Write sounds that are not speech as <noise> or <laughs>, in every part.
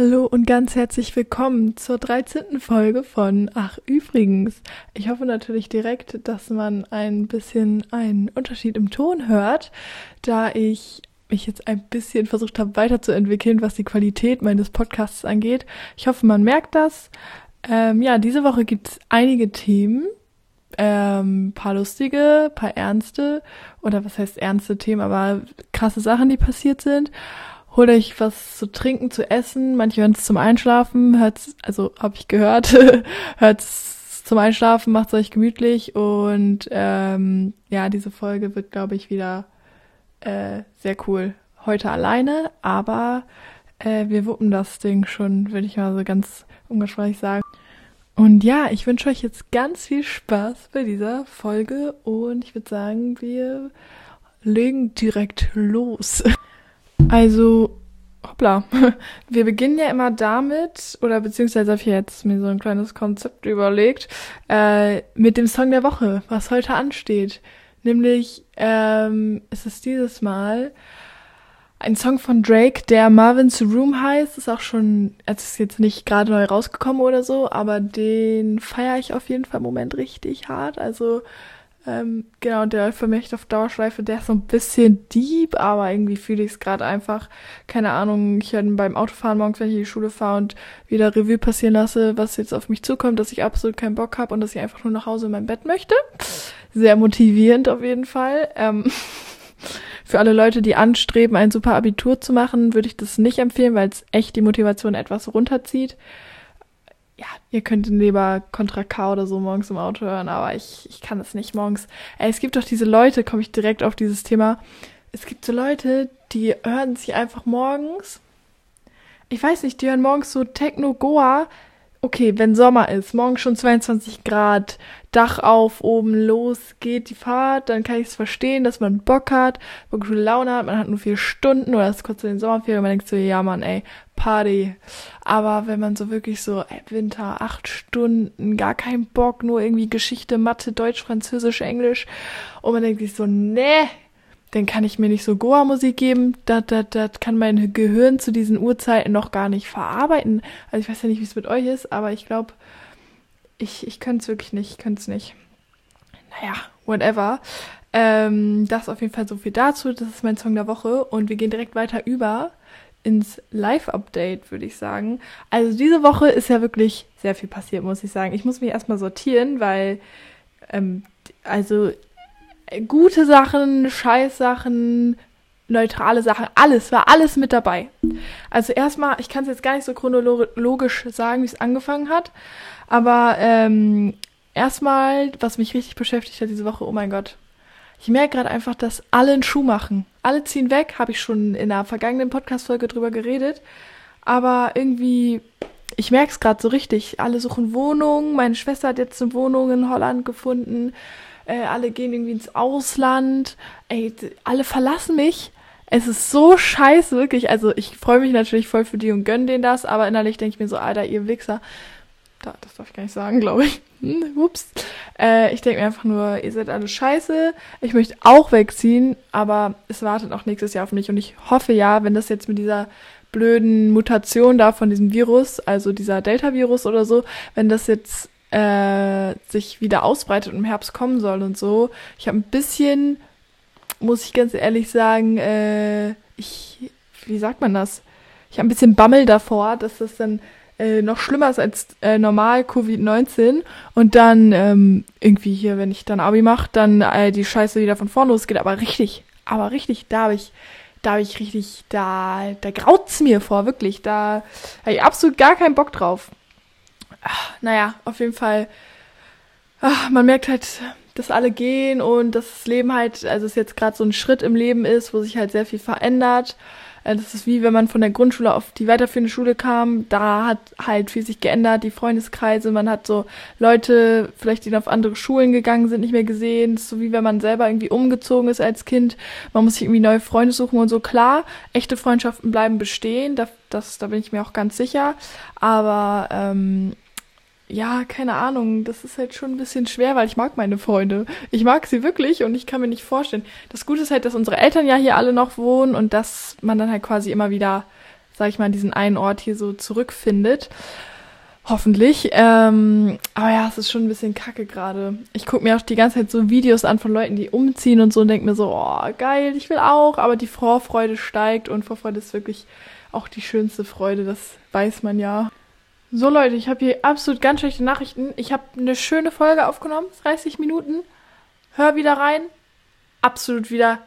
Hallo und ganz herzlich willkommen zur 13. Folge von Ach übrigens. Ich hoffe natürlich direkt, dass man ein bisschen einen Unterschied im Ton hört, da ich mich jetzt ein bisschen versucht habe weiterzuentwickeln, was die Qualität meines Podcasts angeht. Ich hoffe, man merkt das. Ähm, ja, diese Woche gibt es einige Themen, ähm, paar lustige, paar ernste oder was heißt ernste Themen, aber krasse Sachen, die passiert sind. Holt euch was zu trinken, zu essen. Manche hören es zum Einschlafen, hört's, also habe ich gehört, <laughs> hört's zum Einschlafen, macht's euch gemütlich und ähm, ja, diese Folge wird, glaube ich, wieder äh, sehr cool. Heute alleine, aber äh, wir wuppen das Ding schon, würde ich mal so ganz umgangssprachlich sagen. Und ja, ich wünsche euch jetzt ganz viel Spaß bei dieser Folge und ich würde sagen, wir legen direkt los. <laughs> Also, hoppla. <laughs> Wir beginnen ja immer damit, oder beziehungsweise habe ich jetzt mir so ein kleines Konzept überlegt, äh, mit dem Song der Woche, was heute ansteht. Nämlich ähm, ist es dieses Mal ein Song von Drake, der Marvin's Room heißt. Ist auch schon, es ist jetzt nicht gerade neu rausgekommen oder so, aber den feiere ich auf jeden Fall im Moment richtig hart. Also ähm, genau, der für mich auf Dauerschleife, der ist so ein bisschen deep, aber irgendwie fühle ich es gerade einfach. Keine Ahnung, ich höre beim Autofahren morgens, wenn ich in die Schule fahre und wieder Revue passieren lasse, was jetzt auf mich zukommt, dass ich absolut keinen Bock habe und dass ich einfach nur nach Hause in mein Bett möchte. Sehr motivierend auf jeden Fall. Ähm, <laughs> für alle Leute, die anstreben, ein super Abitur zu machen, würde ich das nicht empfehlen, weil es echt die Motivation etwas runterzieht ja, ihr könnt lieber Contra K oder so morgens im Auto hören, aber ich, ich kann das nicht morgens. Ey, es gibt doch diese Leute, komme ich direkt auf dieses Thema. Es gibt so Leute, die hören sich einfach morgens. Ich weiß nicht, die hören morgens so Techno Goa. Okay, wenn Sommer ist, morgens schon 22 Grad, Dach auf, oben los geht die Fahrt, dann kann ich es verstehen, dass man Bock hat, Bock gute Laune hat, man hat nur vier Stunden oder ist kurz in den Sommerferien und man denkt so, ja Mann, ey, Party. Aber wenn man so wirklich so, ey, Winter, acht Stunden, gar keinen Bock, nur irgendwie Geschichte, Mathe, Deutsch, Französisch, Englisch und man denkt sich so, nee, dann kann ich mir nicht so Goa-Musik geben, das, das, das kann mein Gehirn zu diesen Uhrzeiten noch gar nicht verarbeiten. Also ich weiß ja nicht, wie es mit euch ist, aber ich glaube, ich, ich könnte es wirklich nicht, ich könnte es nicht. Naja, whatever. Ähm, das auf jeden Fall so viel dazu. Das ist mein Song der Woche und wir gehen direkt weiter über ins Live-Update, würde ich sagen. Also diese Woche ist ja wirklich sehr viel passiert, muss ich sagen. Ich muss mich erstmal sortieren, weil ähm, also gute Sachen, Scheißsachen, neutrale Sachen, alles, war alles mit dabei. Also erstmal, ich kann es jetzt gar nicht so chronologisch sagen, wie es angefangen hat, aber ähm, erstmal, was mich richtig beschäftigt hat diese Woche, oh mein Gott. Ich merke gerade einfach, dass alle einen Schuh machen. Alle ziehen weg, habe ich schon in der vergangenen Podcast-Folge drüber geredet. Aber irgendwie, ich merke es gerade so richtig. Alle suchen Wohnungen. Meine Schwester hat jetzt eine Wohnung in Holland gefunden. Äh, alle gehen irgendwie ins Ausland. Ey, alle verlassen mich. Es ist so scheiße, wirklich. Also ich freue mich natürlich voll für die und gönn denen das, aber innerlich denke ich mir so, Alter, ihr Wichser da, das darf ich gar nicht sagen, glaube ich. Hm, ups. Äh, ich denke mir einfach nur, ihr seid alle scheiße. Ich möchte auch wegziehen, aber es wartet auch nächstes Jahr auf mich. Und ich hoffe ja, wenn das jetzt mit dieser blöden Mutation da von diesem Virus, also dieser Delta-Virus oder so, wenn das jetzt äh, sich wieder ausbreitet und im Herbst kommen soll und so. Ich habe ein bisschen, muss ich ganz ehrlich sagen, äh, ich, wie sagt man das? Ich habe ein bisschen Bammel davor, dass das dann äh, noch schlimmer ist als äh, normal Covid-19 und dann ähm, irgendwie hier, wenn ich dann Abi mache, dann äh, die Scheiße wieder von vorne losgeht, aber richtig, aber richtig, da habe ich, da habe ich richtig, da, da graut's mir vor, wirklich, da habe ich absolut gar keinen Bock drauf. Ach, naja, auf jeden Fall, ach, man merkt halt, dass alle gehen und dass das Leben halt, also es jetzt gerade so ein Schritt im Leben ist, wo sich halt sehr viel verändert das ist wie wenn man von der Grundschule auf die weiterführende Schule kam. Da hat halt viel sich geändert, die Freundeskreise. Man hat so Leute, vielleicht die auf andere Schulen gegangen sind, nicht mehr gesehen. Das ist so wie wenn man selber irgendwie umgezogen ist als Kind. Man muss sich irgendwie neue Freunde suchen und so. Klar, echte Freundschaften bleiben bestehen. Das, das, da bin ich mir auch ganz sicher. Aber ähm, ja, keine Ahnung, das ist halt schon ein bisschen schwer, weil ich mag meine Freunde. Ich mag sie wirklich und ich kann mir nicht vorstellen. Das Gute ist halt, dass unsere Eltern ja hier alle noch wohnen und dass man dann halt quasi immer wieder sag ich mal, diesen einen Ort hier so zurückfindet. Hoffentlich. Ähm, aber ja, es ist schon ein bisschen kacke gerade. Ich gucke mir auch die ganze Zeit so Videos an von Leuten, die umziehen und so und denke mir so, oh, geil, ich will auch. Aber die Vorfreude steigt und Vorfreude ist wirklich auch die schönste Freude, das weiß man ja. So Leute, ich habe hier absolut ganz schlechte Nachrichten. Ich habe eine schöne Folge aufgenommen, 30 Minuten. Hör wieder rein. Absolut wieder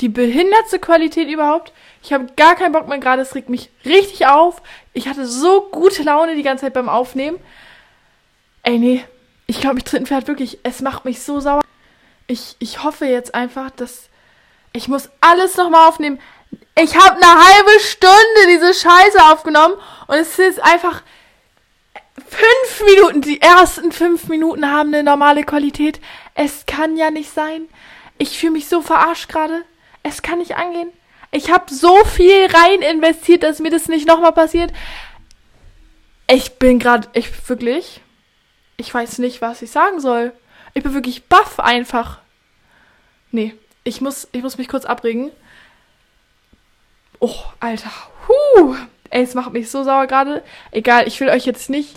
die behindertste Qualität überhaupt. Ich habe gar keinen Bock mehr gerade, es regt mich richtig auf. Ich hatte so gute Laune die ganze Zeit beim Aufnehmen. Ey, nee, ich glaube, mich treten Pferd wirklich, es macht mich so sauer. Ich, ich hoffe jetzt einfach, dass ich muss alles nochmal aufnehmen. Ich habe eine halbe Stunde diese Scheiße aufgenommen und es ist einfach fünf Minuten. Die ersten fünf Minuten haben eine normale Qualität. Es kann ja nicht sein. Ich fühle mich so verarscht gerade. Es kann nicht angehen. Ich habe so viel rein investiert, dass mir das nicht nochmal passiert. Ich bin gerade, ich wirklich, ich weiß nicht, was ich sagen soll. Ich bin wirklich baff einfach. Nee, ich muss, ich muss mich kurz abregen. Oh, Alter. Huh. Ey, es macht mich so sauer gerade. Egal, ich will euch jetzt nicht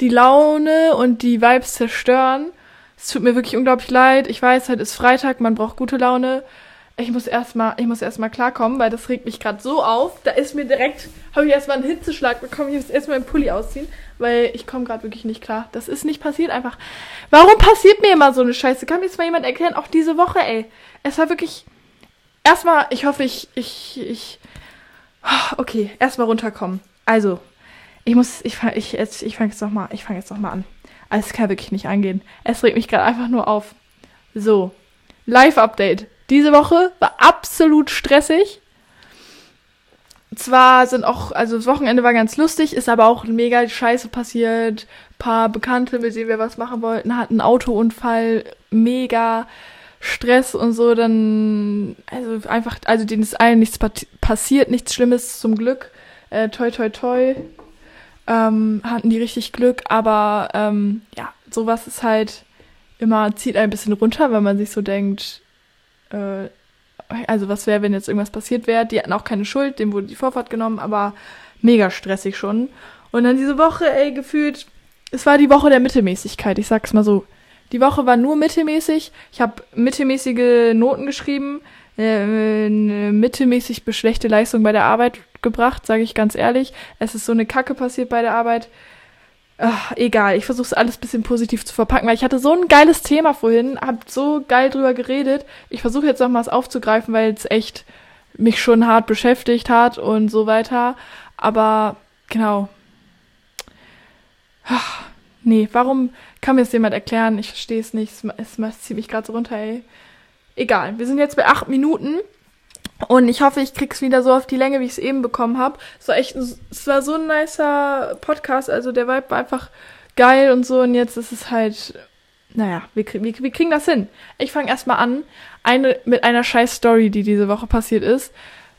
die Laune und die Vibes zerstören. Es tut mir wirklich unglaublich leid. Ich weiß, heute ist Freitag, man braucht gute Laune ich muss erstmal, ich muss erstmal klarkommen, weil das regt mich gerade so auf. Da ist mir direkt, habe ich erstmal einen Hitzeschlag bekommen. Ich muss erstmal meinen Pulli ausziehen, weil ich komme gerade wirklich nicht klar. Das ist nicht passiert einfach. Warum passiert mir immer so eine Scheiße? Kann mir jetzt mal jemand erklären? Auch diese Woche, ey. Es war wirklich. Erstmal, ich hoffe, ich, ich, ich. Okay, erstmal runterkommen. Also, ich muss, ich fange ich, jetzt, ich fang jetzt nochmal, ich fange jetzt nochmal an. Also, es kann wirklich nicht angehen. Es regt mich gerade einfach nur auf. So. Live-Update. Diese Woche war absolut stressig. Zwar sind auch, also das Wochenende war ganz lustig, ist aber auch mega Scheiße passiert. Ein paar Bekannte, mit denen wir was machen wollten, hatten einen Autounfall, mega Stress und so. Dann, also einfach, also denen ist allen nichts passiert, nichts Schlimmes zum Glück. Äh, toi, toi, toi. Ähm, hatten die richtig Glück, aber ähm, ja, sowas ist halt immer, zieht ein bisschen runter, weil man sich so denkt, äh, also was wäre, wenn jetzt irgendwas passiert wäre. Die hatten auch keine Schuld, dem wurde die Vorfahrt genommen, aber mega stressig schon. Und dann diese Woche, ey, gefühlt, es war die Woche der Mittelmäßigkeit, ich sag's mal so. Die Woche war nur mittelmäßig. Ich habe mittelmäßige Noten geschrieben, äh, eine mittelmäßig beschlechte Leistung bei der Arbeit gebracht, sage ich ganz ehrlich. Es ist so eine Kacke passiert bei der Arbeit. Ach, egal, ich versuche es alles bisschen positiv zu verpacken, weil ich hatte so ein geiles Thema vorhin, hab so geil drüber geredet. Ich versuche jetzt nochmals aufzugreifen, weil es echt mich schon hart beschäftigt hat und so weiter. Aber genau. Ach, nee, warum kann mir das jemand erklären? Ich verstehe es nicht. Es, es zieht mich gerade so runter, ey. Egal, wir sind jetzt bei acht Minuten. Und ich hoffe, ich krieg's wieder so auf die Länge, wie ich es eben bekommen habe. Es war echt, es war so ein nicer Podcast. Also der Vibe war einfach geil und so. Und jetzt ist es halt, naja, wir, wir, wir kriegen das hin. Ich fange erstmal an, eine, mit einer scheiß Story, die diese Woche passiert ist.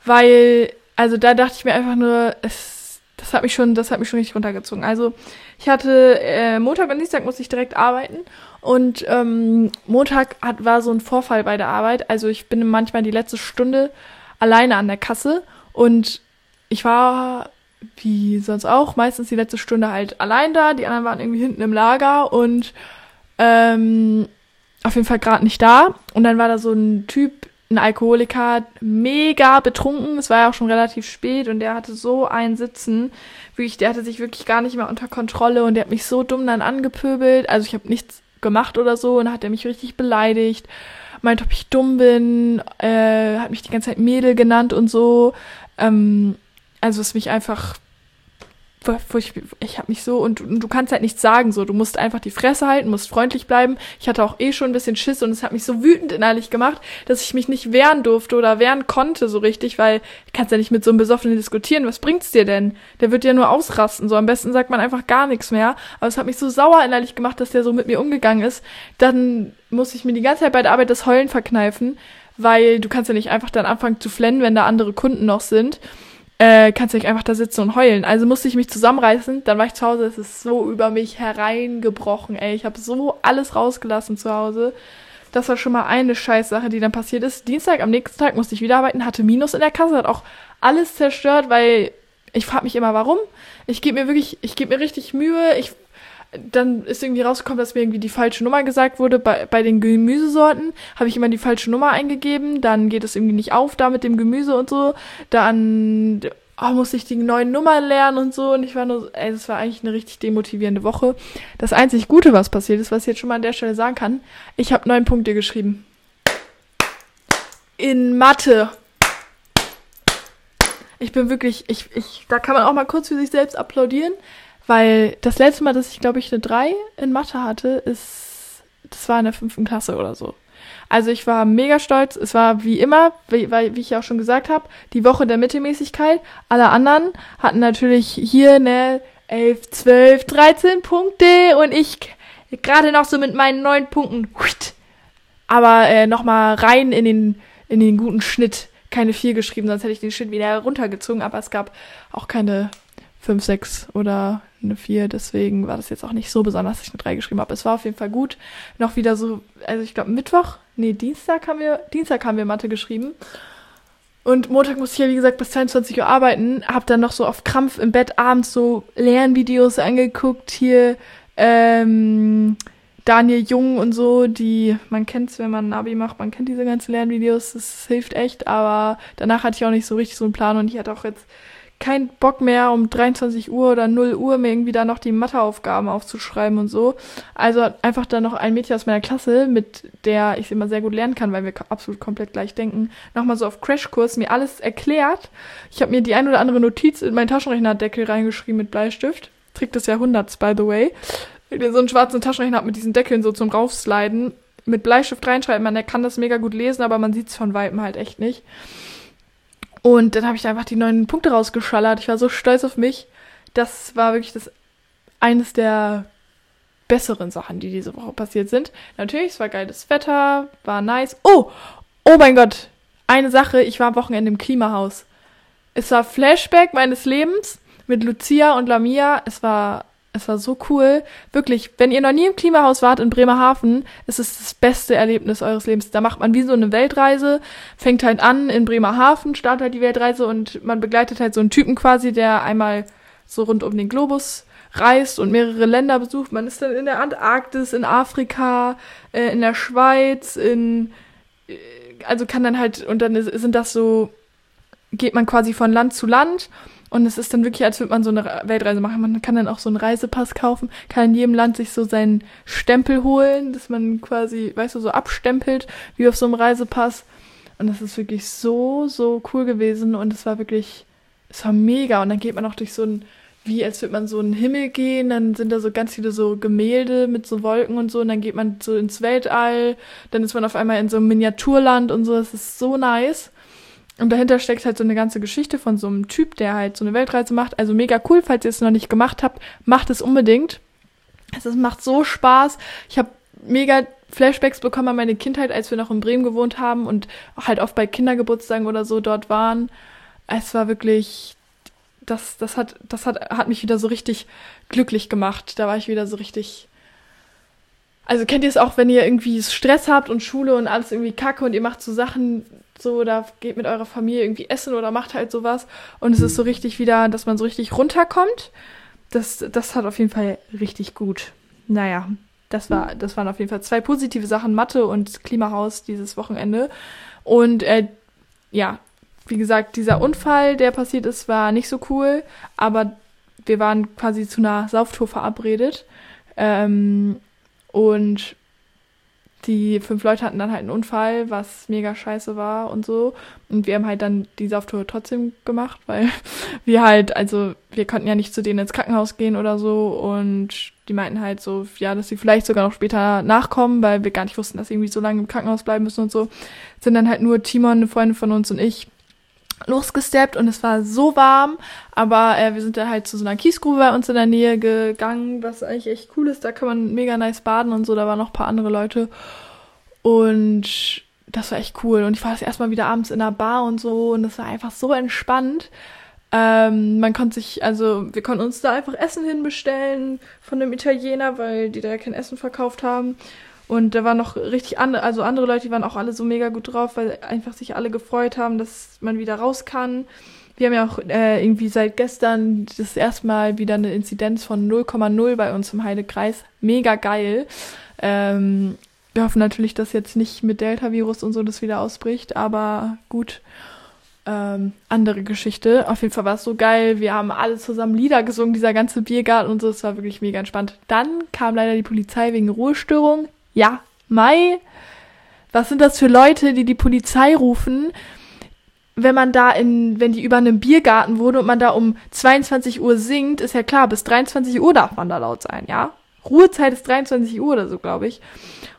Weil, also da dachte ich mir einfach nur, es, das hat mich schon, das hat mich schon richtig runtergezogen. Also ich hatte äh, Montag und Dienstag musste ich direkt arbeiten und ähm, Montag hat, war so ein Vorfall bei der Arbeit. Also ich bin manchmal die letzte Stunde alleine an der Kasse und ich war wie sonst auch meistens die letzte Stunde halt allein da. Die anderen waren irgendwie hinten im Lager und ähm, auf jeden Fall gerade nicht da. Und dann war da so ein Typ, ein Alkoholiker, mega betrunken. Es war ja auch schon relativ spät und der hatte so ein Sitzen. Wirklich, der hatte sich wirklich gar nicht mehr unter Kontrolle und der hat mich so dumm dann angepöbelt. Also ich habe nichts gemacht oder so und hat er mich richtig beleidigt, meint, ob ich dumm bin, äh, hat mich die ganze Zeit Mädel genannt und so. Ähm, also es mich einfach ich, habe mich so und, und, du kannst halt nichts sagen so, du musst einfach die Fresse halten, musst freundlich bleiben. Ich hatte auch eh schon ein bisschen Schiss und es hat mich so wütend innerlich gemacht, dass ich mich nicht wehren durfte oder wehren konnte so richtig, weil du kannst ja nicht mit so einem Besoffenen diskutieren. Was bringt's dir denn? Der wird ja nur ausrasten. So am besten sagt man einfach gar nichts mehr. Aber es hat mich so sauer innerlich gemacht, dass der so mit mir umgegangen ist. Dann muss ich mir die ganze Zeit bei der Arbeit das Heulen verkneifen, weil du kannst ja nicht einfach dann anfangen zu flennen, wenn da andere Kunden noch sind äh, kannst du nicht einfach da sitzen und heulen. Also musste ich mich zusammenreißen, dann war ich zu Hause, es ist so über mich hereingebrochen, ey. Ich habe so alles rausgelassen zu Hause. Das war schon mal eine Scheißsache, die dann passiert ist. Dienstag, am nächsten Tag musste ich wieder arbeiten, hatte Minus in der Kasse, hat auch alles zerstört, weil Ich frage mich immer, warum. Ich gebe mir wirklich, ich gebe mir richtig Mühe. Ich, dann ist irgendwie rausgekommen, dass mir irgendwie die falsche Nummer gesagt wurde. Bei, bei den Gemüsesorten habe ich immer die falsche Nummer eingegeben. Dann geht es irgendwie nicht auf da mit dem Gemüse und so. Dann oh, musste ich die neuen Nummern lernen und so. Und ich war nur, ey, das war eigentlich eine richtig demotivierende Woche. Das einzig Gute, was passiert ist, was ich jetzt schon mal an der Stelle sagen kann, ich habe neun Punkte geschrieben. In Mathe. Ich bin wirklich, ich, ich, da kann man auch mal kurz für sich selbst applaudieren, weil das letzte Mal, dass ich, glaube ich, eine 3 in Mathe hatte, ist, das war in der fünften Klasse oder so. Also ich war mega stolz. Es war wie immer, wie, wie ich ja auch schon gesagt habe, die Woche der Mittelmäßigkeit. Alle anderen hatten natürlich hier ne 11, 12, 13 Punkte und ich gerade noch so mit meinen neun Punkten. Aber äh, nochmal rein in den, in den guten Schnitt. Keine vier geschrieben, sonst hätte ich den Schnitt wieder runtergezogen. Aber es gab auch keine 5, 6 oder eine 4, deswegen war das jetzt auch nicht so besonders, dass ich eine 3 geschrieben habe. Es war auf jeden Fall gut. Noch wieder so, also ich glaube Mittwoch, nee, Dienstag haben wir, Dienstag haben wir Mathe geschrieben. Und Montag musste ich ja, wie gesagt, bis 22 Uhr arbeiten. Hab dann noch so auf Krampf im Bett abends so Lernvideos angeguckt. Hier, ähm, Daniel Jung und so, die, man kennt's, wenn man ein Abi macht, man kennt diese ganzen Lernvideos, das hilft echt, aber danach hatte ich auch nicht so richtig so einen Plan und ich hatte auch jetzt kein Bock mehr, um 23 Uhr oder 0 Uhr mir irgendwie da noch die Matheaufgaben aufzuschreiben und so. Also einfach da noch ein Mädchen aus meiner Klasse, mit der ich immer sehr gut lernen kann, weil wir absolut komplett gleich denken, nochmal so auf Crashkurs mir alles erklärt. Ich habe mir die ein oder andere Notiz in meinen Taschenrechnerdeckel reingeschrieben mit Bleistift. Trick des Jahrhunderts, by the way. So einen schwarzen Taschenrechner mit diesen Deckeln so zum Raufsliden. Mit Bleistift reinschreiben, man kann das mega gut lesen, aber man sieht's von Weitem halt echt nicht. Und dann habe ich einfach die neuen Punkte rausgeschallert. Ich war so stolz auf mich. Das war wirklich das eines der besseren Sachen, die diese Woche passiert sind. Natürlich, es war geiles Wetter, war nice. Oh, oh mein Gott, eine Sache, ich war am Wochenende im Klimahaus. Es war Flashback meines Lebens mit Lucia und Lamia. Es war es war so cool. Wirklich, wenn ihr noch nie im Klimahaus wart in Bremerhaven, ist es das beste Erlebnis eures Lebens. Da macht man wie so eine Weltreise, fängt halt an in Bremerhaven, startet halt die Weltreise und man begleitet halt so einen Typen quasi, der einmal so rund um den Globus reist und mehrere Länder besucht. Man ist dann in der Antarktis, in Afrika, äh, in der Schweiz, in äh, also kann dann halt und dann sind das so geht man quasi von Land zu Land und es ist dann wirklich, als würde man so eine Weltreise machen. Man kann dann auch so einen Reisepass kaufen, kann in jedem Land sich so seinen Stempel holen, dass man quasi, weißt du, so abstempelt, wie auf so einem Reisepass. Und das ist wirklich so, so cool gewesen. Und es war wirklich, es war mega. Und dann geht man auch durch so ein, wie als würde man so einen Himmel gehen, dann sind da so ganz viele so Gemälde mit so Wolken und so, und dann geht man so ins Weltall, dann ist man auf einmal in so einem Miniaturland und so, das ist so nice. Und dahinter steckt halt so eine ganze Geschichte von so einem Typ, der halt so eine Weltreise macht. Also mega cool, falls ihr es noch nicht gemacht habt, macht es unbedingt. Es macht so Spaß. Ich habe mega Flashbacks bekommen an meine Kindheit, als wir noch in Bremen gewohnt haben und halt oft bei Kindergeburtstagen oder so dort waren. Es war wirklich, das, das hat, das hat, hat mich wieder so richtig glücklich gemacht. Da war ich wieder so richtig. Also kennt ihr es auch, wenn ihr irgendwie Stress habt und Schule und alles irgendwie kacke und ihr macht so Sachen, so oder geht mit eurer Familie irgendwie essen oder macht halt sowas und es ist so richtig wieder, dass man so richtig runterkommt. Das, das hat auf jeden Fall richtig gut. Naja, das war, das waren auf jeden Fall zwei positive Sachen, Mathe und Klimahaus dieses Wochenende. Und äh, ja, wie gesagt, dieser Unfall, der passiert ist, war nicht so cool, aber wir waren quasi zu einer Sauftour verabredet. Ähm, und die fünf Leute hatten dann halt einen Unfall, was mega scheiße war und so. Und wir haben halt dann die Sauftour trotzdem gemacht, weil <laughs> wir halt, also wir konnten ja nicht zu denen ins Krankenhaus gehen oder so. Und die meinten halt so, ja, dass sie vielleicht sogar noch später nachkommen, weil wir gar nicht wussten, dass sie irgendwie so lange im Krankenhaus bleiben müssen und so. Sind dann halt nur Timon, eine Freundin von uns und ich losgesteppt und es war so warm, aber äh, wir sind dann halt zu so einer Kiesgrube bei uns in der Nähe gegangen, was eigentlich echt cool ist. Da kann man mega nice baden und so. Da waren noch ein paar andere Leute und das war echt cool. Und ich war das erstmal wieder abends in der Bar und so und das war einfach so entspannt. Ähm, man konnte sich, also wir konnten uns da einfach Essen hinbestellen von einem Italiener, weil die da kein Essen verkauft haben. Und da waren noch richtig andere, also andere Leute, die waren auch alle so mega gut drauf, weil einfach sich alle gefreut haben, dass man wieder raus kann. Wir haben ja auch äh, irgendwie seit gestern das erste Mal wieder eine Inzidenz von 0,0 bei uns im Heidekreis. Mega geil. Ähm, wir hoffen natürlich, dass jetzt nicht mit Delta-Virus und so das wieder ausbricht, aber gut. Ähm, andere Geschichte. Auf jeden Fall war es so geil. Wir haben alle zusammen Lieder gesungen, dieser ganze Biergarten und so. Es war wirklich mega entspannt. Dann kam leider die Polizei wegen Ruhestörung. Ja, Mai. Was sind das für Leute, die die Polizei rufen, wenn man da in, wenn die über einem Biergarten wohnt und man da um 22 Uhr singt, ist ja klar, bis 23 Uhr darf man da laut sein, ja? Ruhezeit ist 23 Uhr oder so, glaube ich.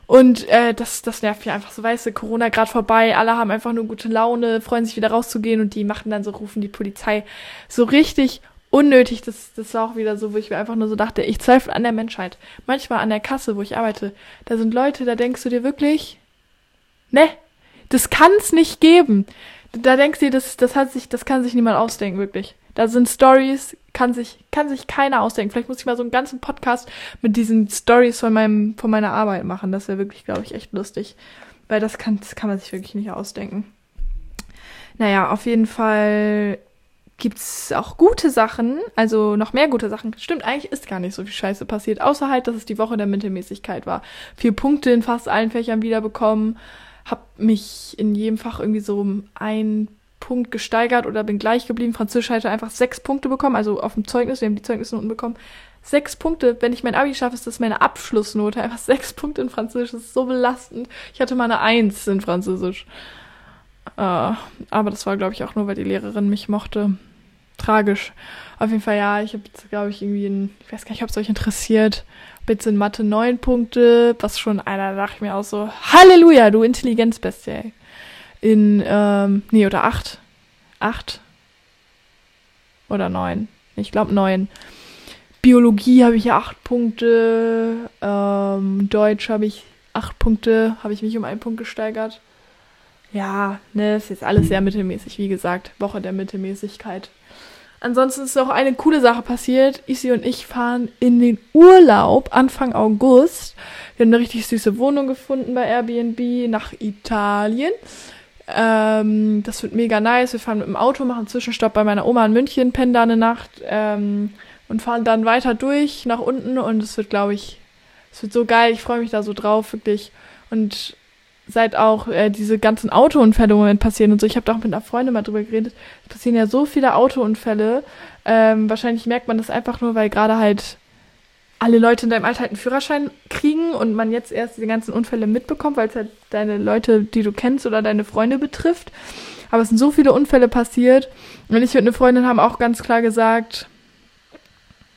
Und äh, das, das nervt mich einfach so, weißt du, Corona gerade vorbei, alle haben einfach nur gute Laune, freuen sich wieder rauszugehen und die machen dann so, rufen die Polizei so richtig unnötig. Das, das war auch wieder so, wo ich mir einfach nur so dachte, ich zweifle an der Menschheit. Manchmal an der Kasse, wo ich arbeite, da sind Leute, da denkst du dir wirklich, ne, das kann's nicht geben. Da denkst du dir, das, das hat sich, das kann sich niemand ausdenken, wirklich. Da sind Stories, kann sich, kann sich keiner ausdenken. Vielleicht muss ich mal so einen ganzen Podcast mit diesen Stories von meinem, von meiner Arbeit machen. Das wäre wirklich, glaube ich, echt lustig. Weil das kann, das kann man sich wirklich nicht ausdenken. Naja, auf jeden Fall gibt's auch gute Sachen, also noch mehr gute Sachen. Stimmt, eigentlich ist gar nicht so viel Scheiße passiert, außer halt, dass es die Woche der Mittelmäßigkeit war. Vier Punkte in fast allen Fächern wiederbekommen, hab mich in jedem Fach irgendwie so um ein Punkt gesteigert oder bin gleich geblieben. Französisch hatte einfach sechs Punkte bekommen, also auf dem Zeugnis, wir haben die Zeugnisnoten bekommen. Sechs Punkte, wenn ich mein Abi schaffe, ist das meine Abschlussnote. Einfach sechs Punkte in Französisch, das ist so belastend. Ich hatte mal eine Eins in Französisch. Uh, aber das war, glaube ich, auch nur, weil die Lehrerin mich mochte. Tragisch. Auf jeden Fall, ja, ich habe jetzt, glaube ich, irgendwie, ein, ich weiß gar nicht, ob es euch interessiert, jetzt in Mathe neun Punkte, was schon einer dachte ich mir auch so, Halleluja, du Intelligenzbestie in, ähm, nee, oder acht. Acht. Oder neun. Ich glaube neun. Biologie habe ich acht Punkte. Ähm, Deutsch habe ich acht Punkte. Habe ich mich um einen Punkt gesteigert. Ja, ne, ist jetzt alles sehr mittelmäßig, wie gesagt. Woche der Mittelmäßigkeit. Ansonsten ist noch eine coole Sache passiert. Isi und ich fahren in den Urlaub Anfang August. Wir haben eine richtig süße Wohnung gefunden bei Airbnb nach Italien. Ähm, das wird mega nice. Wir fahren mit dem Auto, machen Zwischenstopp bei meiner Oma in München, pennen da eine Nacht ähm, und fahren dann weiter durch nach unten und es wird, glaube ich, es wird so geil. Ich freue mich da so drauf, wirklich. Und seit auch äh, diese ganzen Autounfälle im Moment passieren und so, ich habe da auch mit einer Freundin mal drüber geredet, es passieren ja so viele Autounfälle. Ähm, wahrscheinlich merkt man das einfach nur, weil gerade halt alle Leute in deinem Alter halt einen Führerschein kriegen und man jetzt erst diese ganzen Unfälle mitbekommt, weil es halt deine Leute, die du kennst oder deine Freunde betrifft. Aber es sind so viele Unfälle passiert. Und ich und eine Freundin haben auch ganz klar gesagt,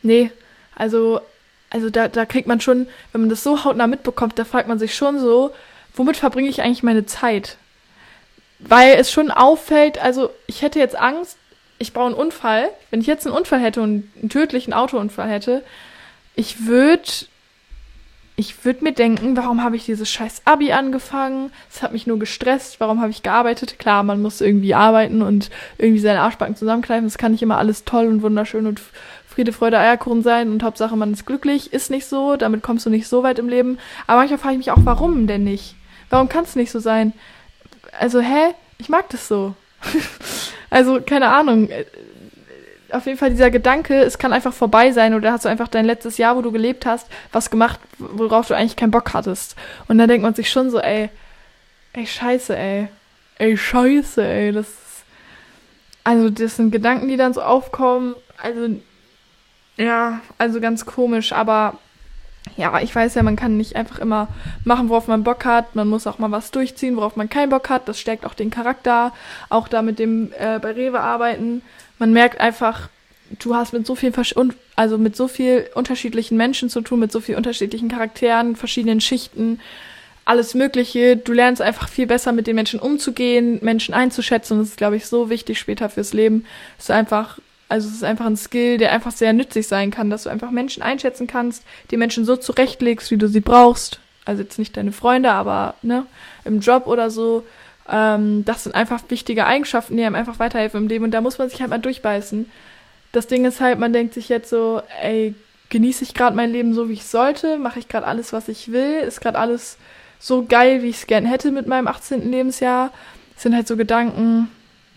nee, also, also da, da kriegt man schon, wenn man das so hautnah mitbekommt, da fragt man sich schon so, womit verbringe ich eigentlich meine Zeit? Weil es schon auffällt, also ich hätte jetzt Angst, ich baue einen Unfall. Wenn ich jetzt einen Unfall hätte und einen tödlichen Autounfall hätte, ich würde ich würde mir denken, warum habe ich dieses scheiß Abi angefangen? Es hat mich nur gestresst. Warum habe ich gearbeitet? Klar, man muss irgendwie arbeiten und irgendwie seine Arschbacken zusammenkneifen. Das kann nicht immer alles toll und wunderschön und Friede, Freude, Eierkuchen sein und Hauptsache man ist glücklich. Ist nicht so. Damit kommst du nicht so weit im Leben. Aber manchmal frage ich mich auch, warum denn nicht? Warum kann es nicht so sein? Also, hä? Ich mag das so. <laughs> also, keine Ahnung auf jeden Fall dieser Gedanke, es kann einfach vorbei sein oder hast du einfach dein letztes Jahr, wo du gelebt hast, was gemacht, worauf du eigentlich keinen Bock hattest. Und dann denkt man sich schon so, ey, ey, scheiße, ey. Ey, scheiße, ey. Das also das sind Gedanken, die dann so aufkommen. Also, ja, also ganz komisch, aber ja, ich weiß ja, man kann nicht einfach immer machen, worauf man Bock hat. Man muss auch mal was durchziehen, worauf man keinen Bock hat. Das stärkt auch den Charakter. Auch da mit dem äh, bei Rewe arbeiten man merkt einfach, du hast mit so viel, also mit so viel unterschiedlichen Menschen zu tun, mit so viel unterschiedlichen Charakteren, verschiedenen Schichten, alles Mögliche. Du lernst einfach viel besser mit den Menschen umzugehen, Menschen einzuschätzen. Das ist, glaube ich, so wichtig später fürs Leben. Es ist einfach, also es ist einfach ein Skill, der einfach sehr nützlich sein kann, dass du einfach Menschen einschätzen kannst, die Menschen so zurechtlegst, wie du sie brauchst. Also jetzt nicht deine Freunde, aber ne, im Job oder so ähm, das sind einfach wichtige Eigenschaften, die einem einfach weiterhelfen im Leben und da muss man sich halt mal durchbeißen. Das Ding ist halt, man denkt sich jetzt so, ey, genieße ich gerade mein Leben so, wie ich sollte? Mache ich gerade alles, was ich will? Ist gerade alles so geil, wie ich es gern hätte mit meinem 18. Lebensjahr? Das sind halt so Gedanken,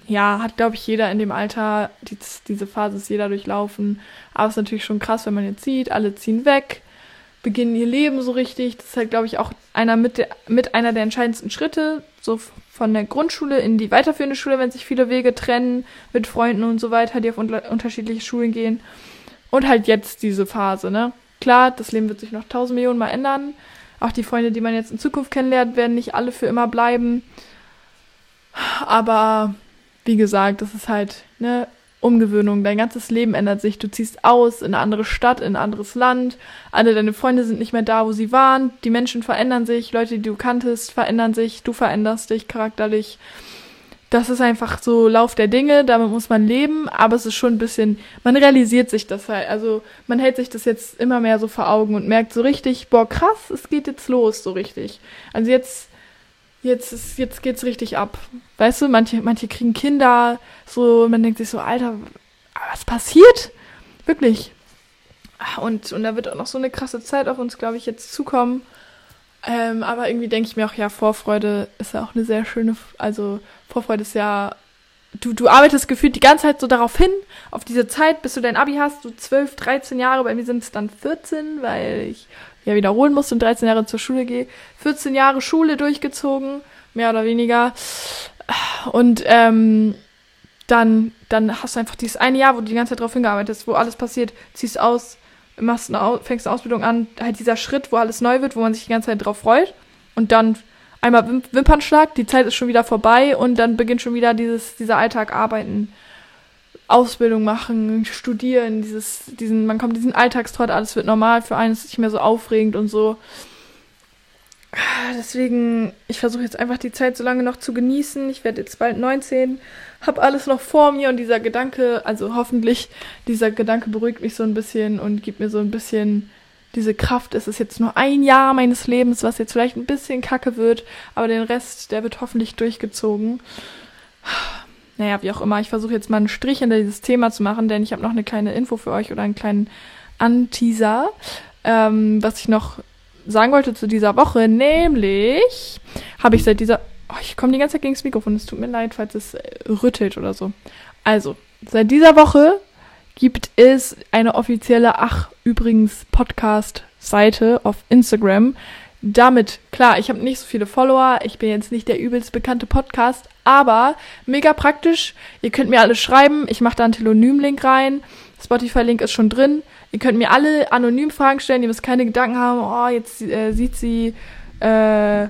ja, hat, glaube ich, jeder in dem Alter, die, diese Phase ist jeder durchlaufen. Aber es ist natürlich schon krass, wenn man jetzt sieht, alle ziehen weg, beginnen ihr Leben so richtig. Das ist halt, glaube ich, auch einer mit, der, mit einer der entscheidendsten Schritte, so von der Grundschule in die weiterführende Schule, wenn sich viele Wege trennen, mit Freunden und so weiter, die auf un unterschiedliche Schulen gehen. Und halt jetzt diese Phase, ne? Klar, das Leben wird sich noch tausend Millionen Mal ändern. Auch die Freunde, die man jetzt in Zukunft kennenlernt, werden nicht alle für immer bleiben. Aber wie gesagt, das ist halt eine Umgewöhnung. Dein ganzes Leben ändert sich. Du ziehst aus in eine andere Stadt, in ein anderes Land. Alle deine Freunde sind nicht mehr da, wo sie waren. Die Menschen verändern sich. Leute, die du kanntest, verändern sich. Du veränderst dich charakterlich. Das ist einfach so Lauf der Dinge. Damit muss man leben. Aber es ist schon ein bisschen, man realisiert sich das halt. Also man hält sich das jetzt immer mehr so vor Augen und merkt so richtig, boah, krass, es geht jetzt los, so richtig. Also jetzt jetzt ist, jetzt geht's richtig ab. Weißt du, manche, manche kriegen Kinder, so, man denkt sich so, Alter, was passiert? Wirklich. Und, und da wird auch noch so eine krasse Zeit auf uns, glaube ich, jetzt zukommen. Ähm, aber irgendwie denke ich mir auch, ja, Vorfreude ist ja auch eine sehr schöne, also Vorfreude ist ja, du, du arbeitest gefühlt die ganze Zeit so darauf hin, auf diese Zeit, bis du dein Abi hast, du 12, 13 Jahre, bei mir sind es dann 14, weil ich ja wiederholen musste und 13 Jahre zur Schule gehe. 14 Jahre Schule durchgezogen, mehr oder weniger. Und ähm, dann, dann hast du einfach dieses eine Jahr, wo du die ganze Zeit drauf hingearbeitet hast, wo alles passiert, ziehst aus, machst eine, fängst eine Ausbildung an, halt dieser Schritt, wo alles neu wird, wo man sich die ganze Zeit drauf freut. Und dann einmal Wimpernschlag, die Zeit ist schon wieder vorbei und dann beginnt schon wieder dieses, dieser Alltag arbeiten. Ausbildung machen, studieren, dieses, diesen, man kommt diesen Alltagstrott, alles wird normal, für einen ist es nicht mehr so aufregend und so. Deswegen, ich versuche jetzt einfach die Zeit so lange noch zu genießen. Ich werde jetzt bald 19, habe alles noch vor mir und dieser Gedanke, also hoffentlich, dieser Gedanke beruhigt mich so ein bisschen und gibt mir so ein bisschen diese Kraft. Es ist jetzt nur ein Jahr meines Lebens, was jetzt vielleicht ein bisschen kacke wird, aber den Rest, der wird hoffentlich durchgezogen naja, wie auch immer, ich versuche jetzt mal einen Strich hinter dieses Thema zu machen, denn ich habe noch eine kleine Info für euch oder einen kleinen Anteaser, ähm, was ich noch sagen wollte zu dieser Woche, nämlich habe ich seit dieser, oh, ich komme die ganze Zeit gegen das Mikrofon, es tut mir leid, falls es äh, rüttelt oder so. Also, seit dieser Woche gibt es eine offizielle, ach, übrigens Podcast-Seite auf Instagram, damit, klar, ich habe nicht so viele Follower, ich bin jetzt nicht der übelst bekannte Podcast, aber mega praktisch. Ihr könnt mir alles schreiben, ich mache da einen Telonym-Link rein, Spotify-Link ist schon drin. Ihr könnt mir alle anonym Fragen stellen, ihr müsst keine Gedanken haben, oh, jetzt äh, sieht sie, äh,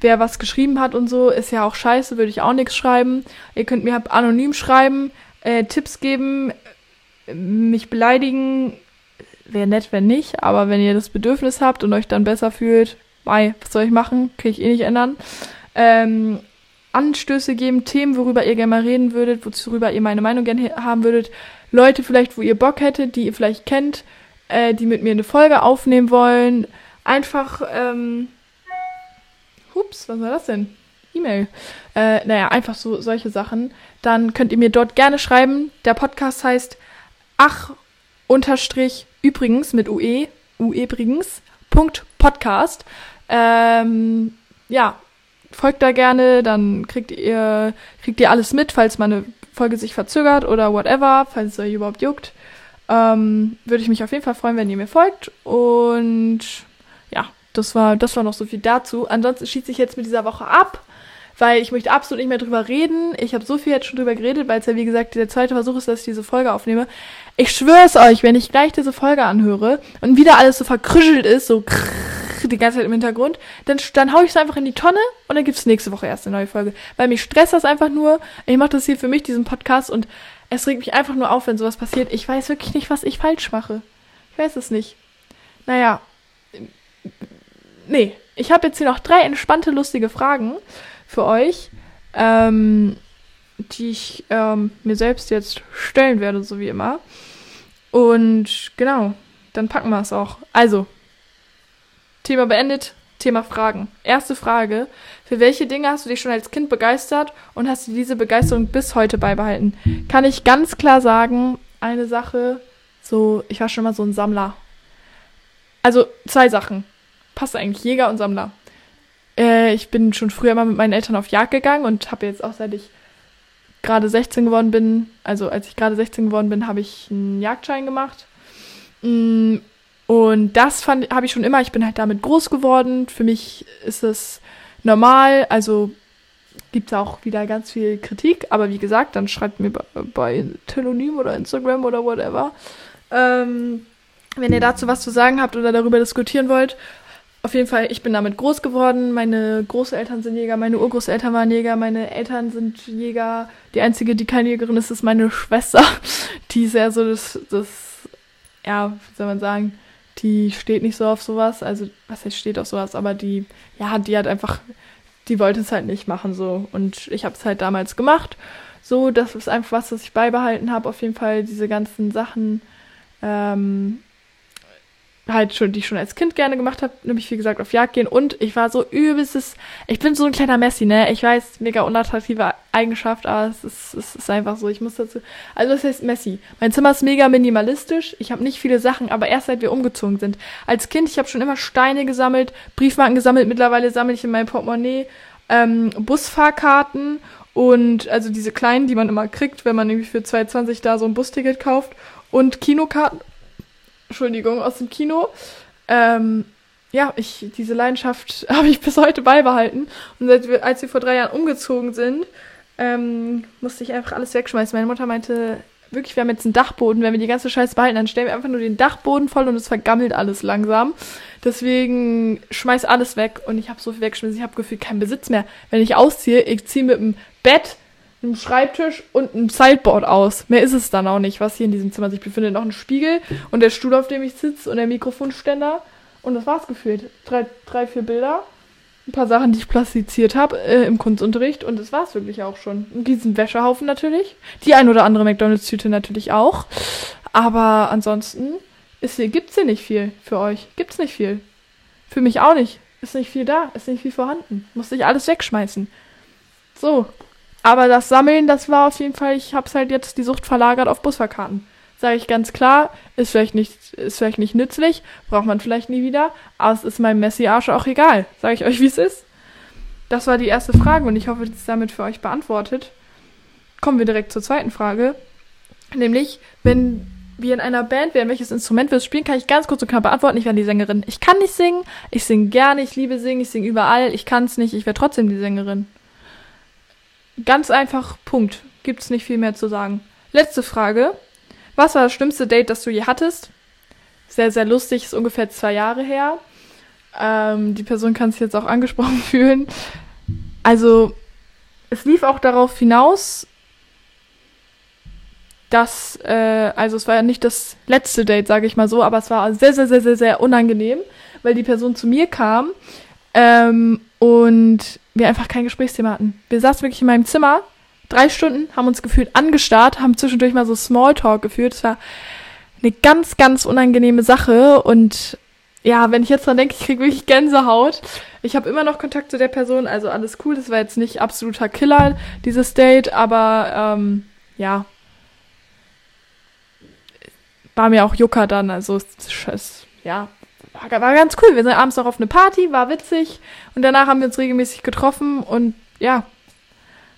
wer was geschrieben hat und so, ist ja auch scheiße, würde ich auch nichts schreiben. Ihr könnt mir anonym schreiben, äh, Tipps geben, mich beleidigen, wäre nett, wenn nicht, aber wenn ihr das Bedürfnis habt und euch dann besser fühlt, mei, was soll ich machen? Kann ich eh nicht ändern. Ähm, Anstöße geben, Themen, worüber ihr gerne mal reden würdet, worüber ihr meine Meinung gerne haben würdet, Leute vielleicht, wo ihr Bock hättet, die ihr vielleicht kennt, äh, die mit mir eine Folge aufnehmen wollen. Einfach, ähm, hups, was war das denn? E-Mail. Äh, naja, einfach so solche Sachen. Dann könnt ihr mir dort gerne schreiben. Der Podcast heißt ach unterstrich übrigens mit UE, UE übrigens, Punkt Podcast. Ähm, ja, folgt da gerne, dann kriegt ihr, kriegt ihr alles mit, falls meine Folge sich verzögert oder whatever, falls es euch überhaupt juckt. Ähm, würde ich mich auf jeden Fall freuen, wenn ihr mir folgt. Und ja, das war, das war noch so viel dazu. Ansonsten schießt sich jetzt mit dieser Woche ab weil ich möchte absolut nicht mehr drüber reden. Ich habe so viel jetzt schon drüber geredet, weil es ja wie gesagt der zweite Versuch ist, dass ich diese Folge aufnehme. Ich schwöre es euch, wenn ich gleich diese Folge anhöre und wieder alles so verkrüschelt ist, so die ganze Zeit im Hintergrund, dann, dann hau ich es einfach in die Tonne und dann gibt's nächste Woche erst eine neue Folge. Weil mich stresst das einfach nur. Ich mache das hier für mich, diesen Podcast, und es regt mich einfach nur auf, wenn sowas passiert. Ich weiß wirklich nicht, was ich falsch mache. Ich weiß es nicht. Naja. Nee. Ich habe jetzt hier noch drei entspannte, lustige Fragen für euch, ähm, die ich ähm, mir selbst jetzt stellen werde, so wie immer. Und genau, dann packen wir es auch. Also, Thema beendet, Thema Fragen. Erste Frage. Für welche Dinge hast du dich schon als Kind begeistert und hast du diese Begeisterung bis heute beibehalten? Kann ich ganz klar sagen, eine Sache, so, ich war schon mal so ein Sammler. Also zwei Sachen. Passt eigentlich, Jäger und Sammler. Äh, ich bin schon früher mal mit meinen Eltern auf Jagd gegangen und habe jetzt auch seit ich gerade 16 geworden bin, also als ich gerade 16 geworden bin, habe ich einen Jagdschein gemacht. Mm, und das fand habe ich schon immer, ich bin halt damit groß geworden. Für mich ist es normal, also gibt es auch wieder ganz viel Kritik, aber wie gesagt, dann schreibt mir bei, bei Telonym oder Instagram oder whatever. Ähm, wenn ihr dazu was zu sagen habt oder darüber diskutieren wollt, auf jeden Fall, ich bin damit groß geworden. Meine Großeltern sind Jäger, meine Urgroßeltern waren Jäger, meine Eltern sind Jäger. Die einzige, die keine Jägerin ist, ist meine Schwester. <laughs> Die ist ja so das, das, ja, wie soll man sagen, die steht nicht so auf sowas. Also, was heißt steht auf sowas, aber die, ja, die hat einfach, die wollte es halt nicht machen so. Und ich habe es halt damals gemacht. So, das ist einfach was, was ich beibehalten habe. Auf jeden Fall diese ganzen Sachen. Ähm, halt schon, die ich schon als Kind gerne gemacht habe, nämlich wie gesagt auf Jagd gehen und ich war so übelstes, ich bin so ein kleiner Messi, ne? Ich weiß, mega unattraktive Eigenschaft, aber es ist, es ist einfach so, ich muss dazu, also das heißt Messi. Mein Zimmer ist mega minimalistisch, ich habe nicht viele Sachen, aber erst seit wir umgezogen sind. Als Kind, ich habe schon immer Steine gesammelt, Briefmarken gesammelt, mittlerweile sammle ich in meinem Portemonnaie ähm, Busfahrkarten und also diese kleinen, die man immer kriegt, wenn man irgendwie für 2,20 da so ein Busticket kauft und Kinokarten Entschuldigung, aus dem Kino. Ähm, ja, ich, diese Leidenschaft <laughs> habe ich bis heute beibehalten. Und als wir, als wir vor drei Jahren umgezogen sind, ähm, musste ich einfach alles wegschmeißen. Meine Mutter meinte, wirklich, wir haben jetzt einen Dachboden. Wenn wir die ganze Scheiße behalten, dann stellen wir einfach nur den Dachboden voll und es vergammelt alles langsam. Deswegen schmeiß alles weg und ich habe so viel weggeschmissen. Ich habe gefühlt keinen Besitz mehr. Wenn ich ausziehe, ich ziehe mit dem Bett einem Schreibtisch und einem Sideboard aus. Mehr ist es dann auch nicht, was hier in diesem Zimmer sich befindet. Noch ein Spiegel und der Stuhl, auf dem ich sitze und der Mikrofonständer. Und das war's gefühlt. Drei, drei vier Bilder, ein paar Sachen, die ich plastiziert habe äh, im Kunstunterricht und das war's wirklich auch schon. Ein riesen Wäschehaufen natürlich. Die ein oder andere McDonalds-Tüte natürlich auch. Aber ansonsten ist hier, gibt's hier nicht viel für euch. Gibt's nicht viel. Für mich auch nicht. Ist nicht viel da, ist nicht viel vorhanden. Musste ich alles wegschmeißen. So, aber das Sammeln, das war auf jeden Fall, ich hab's halt jetzt die Sucht verlagert auf Busfahrkarten. Sage ich ganz klar, ist vielleicht nicht, ist vielleicht nicht nützlich, braucht man vielleicht nie wieder, aber es ist meinem Messi-Arsch auch egal. Sage ich euch, <laughs> wie es ist. Das war die erste Frage und ich hoffe, das ist damit für euch beantwortet. Kommen wir direkt zur zweiten Frage. Nämlich, wenn wir in einer Band wären, welches Instrument wir spielen, kann ich ganz kurz und knapp beantworten. Ich wäre die Sängerin. Ich kann nicht singen, ich singe gerne, ich liebe singen, ich singe überall, ich kann es nicht, ich wäre trotzdem die Sängerin. Ganz einfach, Punkt. Gibt's nicht viel mehr zu sagen. Letzte Frage. Was war das schlimmste Date, das du je hattest? Sehr, sehr lustig, ist ungefähr zwei Jahre her. Ähm, die Person kann sich jetzt auch <laughs> angesprochen fühlen. Also, es lief auch darauf hinaus, dass, äh, also es war ja nicht das letzte Date, sage ich mal so, aber es war sehr, sehr, sehr, sehr, sehr unangenehm, weil die Person zu mir kam ähm, und wir einfach kein Gesprächsthema hatten. Wir saßen wirklich in meinem Zimmer, drei Stunden, haben uns gefühlt angestarrt, haben zwischendurch mal so Smalltalk geführt. Es war eine ganz, ganz unangenehme Sache und ja, wenn ich jetzt dran denke, ich kriege wirklich Gänsehaut. Ich habe immer noch Kontakt zu der Person, also alles cool. Das war jetzt nicht absoluter Killer, dieses Date, aber ähm, ja. War mir auch Jucker dann, also es, es, ja, war ganz cool. Wir sind abends noch auf eine Party, war witzig und danach haben wir uns regelmäßig getroffen und ja,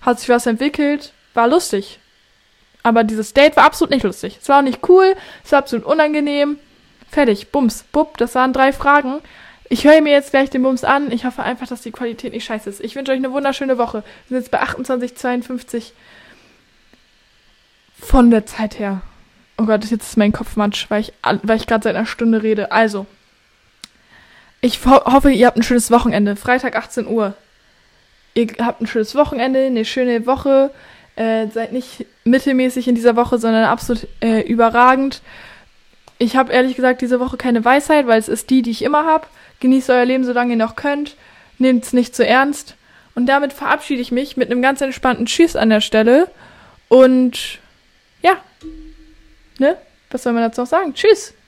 hat sich was entwickelt, war lustig. Aber dieses Date war absolut nicht lustig. Es war auch nicht cool, es war absolut unangenehm. Fertig, Bums, Bub, das waren drei Fragen. Ich höre mir jetzt gleich den Bums an. Ich hoffe einfach, dass die Qualität nicht scheiße ist. Ich wünsche euch eine wunderschöne Woche. Wir sind jetzt bei 28,52 von der Zeit her. Oh Gott, jetzt ist mein Kopf matsch, weil ich, weil ich gerade seit einer Stunde rede. Also, ich ho hoffe, ihr habt ein schönes Wochenende. Freitag 18 Uhr. Ihr habt ein schönes Wochenende, eine schöne Woche. Äh, seid nicht mittelmäßig in dieser Woche, sondern absolut äh, überragend. Ich habe ehrlich gesagt diese Woche keine Weisheit, weil es ist die, die ich immer habe. Genießt euer Leben, solange ihr noch könnt. Nehmt es nicht zu ernst. Und damit verabschiede ich mich mit einem ganz entspannten Tschüss an der Stelle. Und ja, ne? Was soll man dazu noch sagen? Tschüss!